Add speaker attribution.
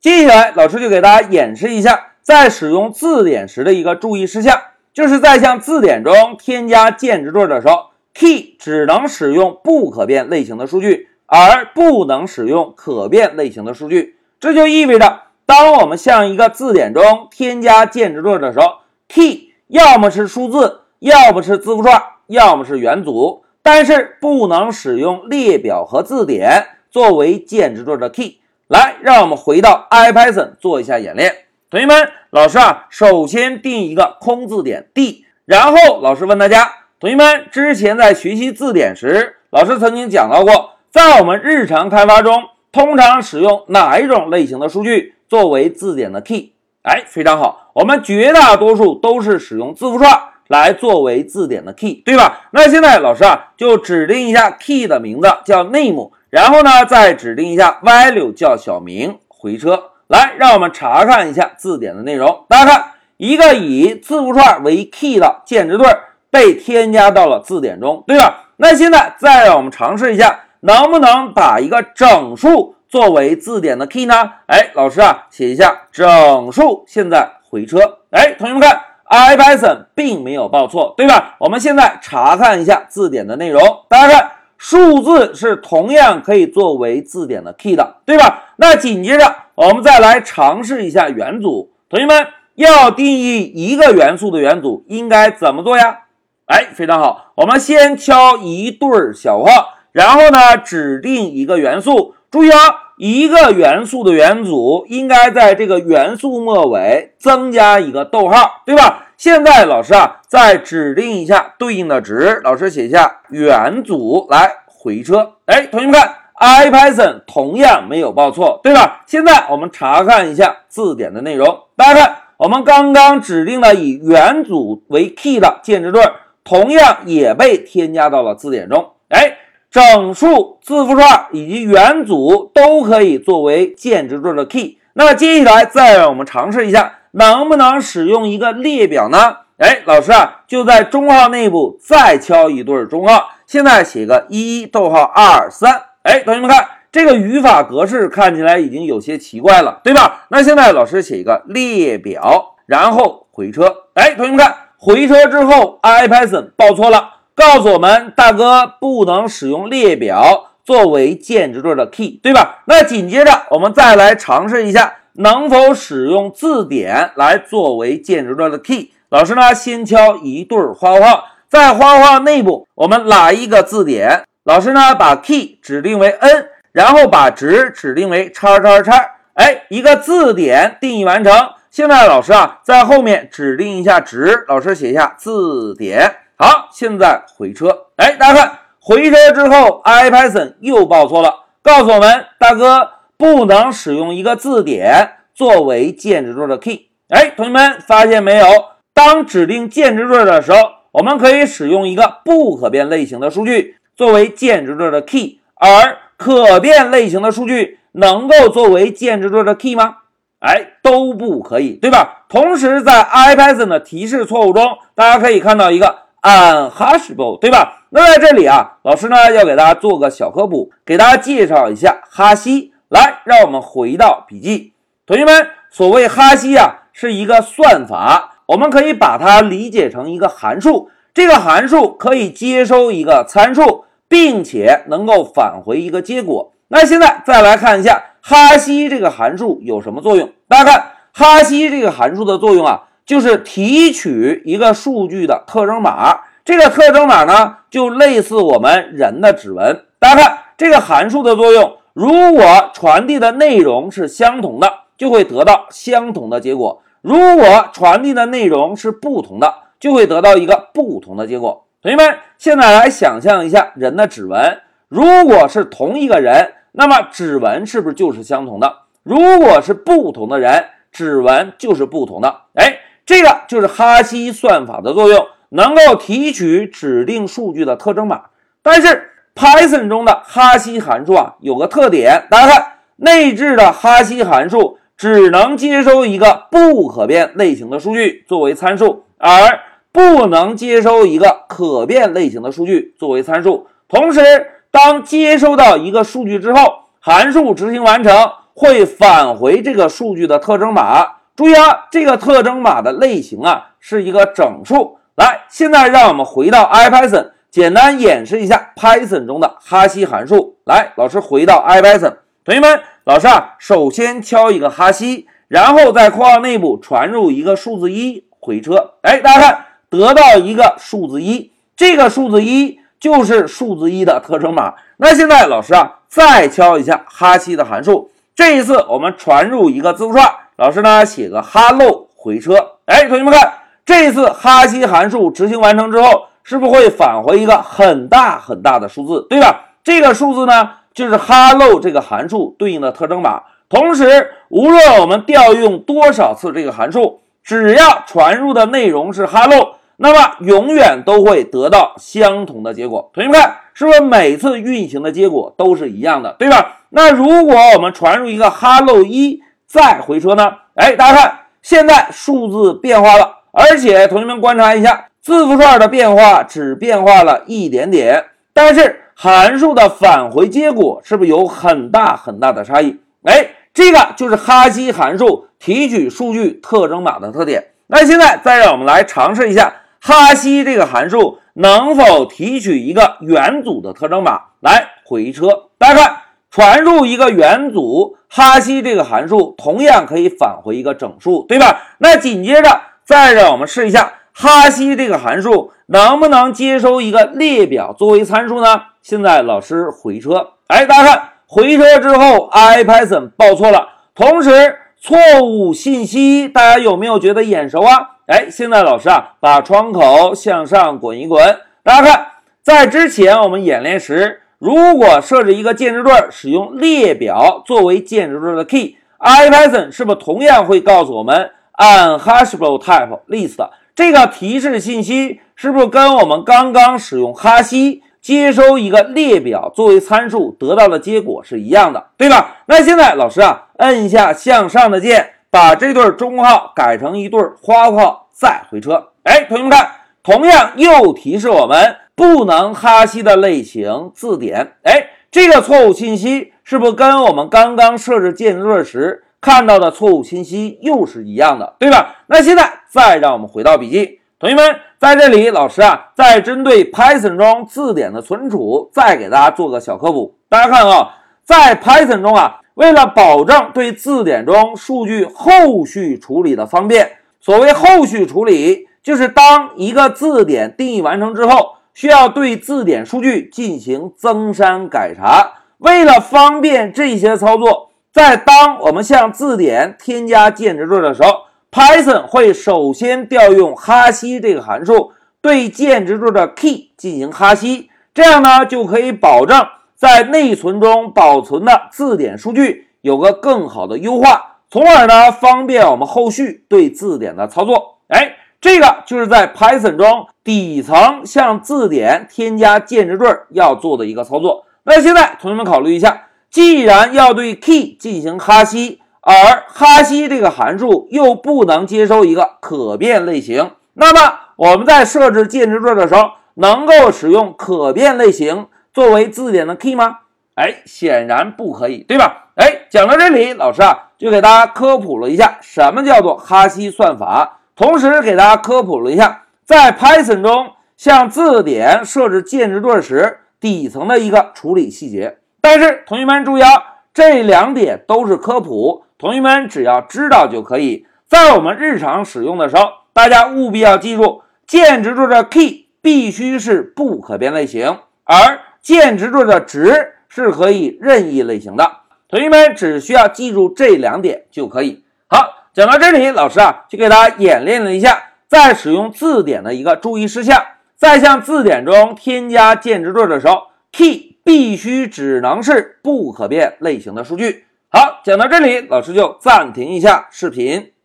Speaker 1: 接下来，老师就给大家演示一下，在使用字典时的一个注意事项，就是在向字典中添加键值对的时候，key 只能使用不可变类型的数据，而不能使用可变类型的数据。这就意味着，当我们向一个字典中添加键值对的时候，key 要么是数字，要么是字符串，要么是元组，但是不能使用列表和字典作为键值对的 key。来，让我们回到 IPython 做一下演练。同学们，老师啊，首先定一个空字典 D，然后老师问大家，同学们之前在学习字典时，老师曾经讲到过，在我们日常开发中，通常使用哪一种类型的数据作为字典的 key？哎，非常好，我们绝大多数都是使用字符串来作为字典的 key，对吧？那现在老师啊，就指定一下 key 的名字叫 name。然后呢，再指定一下 value 叫小明，回车来，让我们查看一下字典的内容。大家看，一个以字符串为 key 的键值对被添加到了字典中，对吧？那现在再让我们尝试一下，能不能把一个整数作为字典的 key 呢？哎，老师啊，写一下整数，现在回车。哎，同学们看，IPython 并没有报错，对吧？我们现在查看一下字典的内容，大家看。数字是同样可以作为字典的 key 的，对吧？那紧接着我们再来尝试一下元组。同学们要定义一个元素的元组应该怎么做呀？哎，非常好，我们先敲一对小号，然后呢指定一个元素。注意啊，一个元素的元组应该在这个元素末尾增加一个逗号，对吧？现在老师啊，再指定一下对应的值，老师写下元组来回车。哎，同学们看，IPython 同样没有报错，对吧？现在我们查看一下字典的内容，大家看，我们刚刚指定的以元组为 key 的键值对，同样也被添加到了字典中。哎，整数、字符串以及元组都可以作为键值对的 key。那么接下来再让我们尝试一下。能不能使用一个列表呢？哎，老师啊，就在中号内部再敲一对中号，现在写个一逗号二三。哎，同学们看这个语法格式看起来已经有些奇怪了，对吧？那现在老师写一个列表，然后回车。哎，同学们看回车之后，IPython 报错了，告诉我们大哥不能使用列表作为键值对的 key，对吧？那紧接着我们再来尝试一下。能否使用字典来作为键值对的 key？老师呢，先敲一对花花，在花花内部，我们拉一个字典。老师呢，把 key 指定为 n，然后把值指定为叉叉叉。哎，一个字典定义完成。现在老师啊，在后面指定一下值，老师写一下字典。好，现在回车。哎，大家看，回车之后，IPython 又报错了，告诉我们大哥。不能使用一个字典作为键值对的 key。哎，同学们发现没有？当指定键值对的时候，我们可以使用一个不可变类型的数据作为键值对的 key，而可变类型的数据能够作为键值对的 key 吗？哎，都不可以，对吧？同时，在 IPython 的提示错误中，大家可以看到一个 unhashable，对吧？那在这里啊，老师呢要给大家做个小科普，给大家介绍一下哈希。来，让我们回到笔记，同学们，所谓哈希啊，是一个算法，我们可以把它理解成一个函数。这个函数可以接收一个参数，并且能够返回一个结果。那现在再来看一下哈希这个函数有什么作用？大家看，哈希这个函数的作用啊，就是提取一个数据的特征码。这个特征码呢，就类似我们人的指纹。大家看，这个函数的作用。如果传递的内容是相同的，就会得到相同的结果；如果传递的内容是不同的，就会得到一个不同的结果。同学们，现在来想象一下人的指纹，如果是同一个人，那么指纹是不是就是相同的？如果是不同的人，指纹就是不同的。哎，这个就是哈希算法的作用，能够提取指定数据的特征码，但是。Python 中的哈希函数啊，有个特点，大家看，内置的哈希函数只能接收一个不可变类型的数据作为参数，而不能接收一个可变类型的数据作为参数。同时，当接收到一个数据之后，函数执行完成，会返回这个数据的特征码。注意啊，这个特征码的类型啊是一个整数。来，现在让我们回到 IPython，简单演示一下 Python 中的哈希函数。来，老师回到 IPython，同学们，老师啊，首先敲一个哈希，然后在括号内部传入一个数字一，回车。哎，大家看，得到一个数字一，这个数字一就是数字一的特征码。那现在老师啊，再敲一下哈希的函数，这一次我们传入一个字符串，老师呢写个 hello 回车。哎，同学们看，这一次哈希函数执行完成之后，是不是会返回一个很大很大的数字，对吧？这个数字呢，就是 hello 这个函数对应的特征码。同时，无论我们调用多少次这个函数，只要传入的内容是 hello，那么永远都会得到相同的结果。同学们看，是不是每次运行的结果都是一样的，对吧？那如果我们传入一个 hello 一再回车呢？哎，大家看，现在数字变化了，而且同学们观察一下，字符串的变化只变化了一点点，但是。函数的返回结果是不是有很大很大的差异？哎，这个就是哈希函数提取数据特征码的特点。那现在再让我们来尝试一下哈希这个函数能否提取一个元组的特征码。来回车，大家看，传入一个元组，哈希这个函数同样可以返回一个整数，对吧？那紧接着再让我们试一下哈希这个函数能不能接收一个列表作为参数呢？现在老师回车，哎，大家看回车之后，IPython 报错了，同时错误信息，大家有没有觉得眼熟啊？哎，现在老师啊，把窗口向上滚一滚，大家看，在之前我们演练时，如果设置一个键值对，使用列表作为键值对的 key，IPython 是不是同样会告诉我们 unhashable type list？这个提示信息是不是跟我们刚刚使用哈希？接收一个列表作为参数得到的结果是一样的，对吧？那现在老师啊，摁一下向上的键，把这对中括号改成一对花括号，再回车。哎，同学们看，同样又提示我们不能哈希的类型字典。哎，这个错误信息是不是跟我们刚刚设置键值时看到的错误信息又是一样的，对吧？那现在再让我们回到笔记。同学们，在这里，老师啊，在针对 Python 中字典的存储，再给大家做个小科普。大家看啊，在 Python 中啊，为了保证对字典中数据后续处理的方便，所谓后续处理，就是当一个字典定义完成之后，需要对字典数据进行增删改查。为了方便这些操作，在当我们向字典添加键值对的时候。Python 会首先调用哈希这个函数对键值对的 key 进行哈希，这样呢就可以保证在内存中保存的字典数据有个更好的优化，从而呢方便我们后续对字典的操作。哎，这个就是在 Python 中底层向字典添加键值对要做的一个操作。那现在同学们考虑一下，既然要对 key 进行哈希。而哈希这个函数又不能接收一个可变类型，那么我们在设置键值对的时候，能够使用可变类型作为字典的 key 吗？哎，显然不可以，对吧？哎，讲到这里，老师啊就给大家科普了一下什么叫做哈希算法，同时给大家科普了一下在 Python 中向字典设置键值对时底层的一个处理细节。但是同学们注意啊，这两点都是科普。同学们只要知道就可以，在我们日常使用的时候，大家务必要记住，键值对的 key 必须是不可变类型，而键值对的值是可以任意类型的。同学们只需要记住这两点就可以。好，讲到这里，老师啊就给大家演练了一下，在使用字典的一个注意事项，在向字典中添加键值对的时候，key 必须只能是不可变类型的数据。好，讲到这里，老师就暂停一下视频。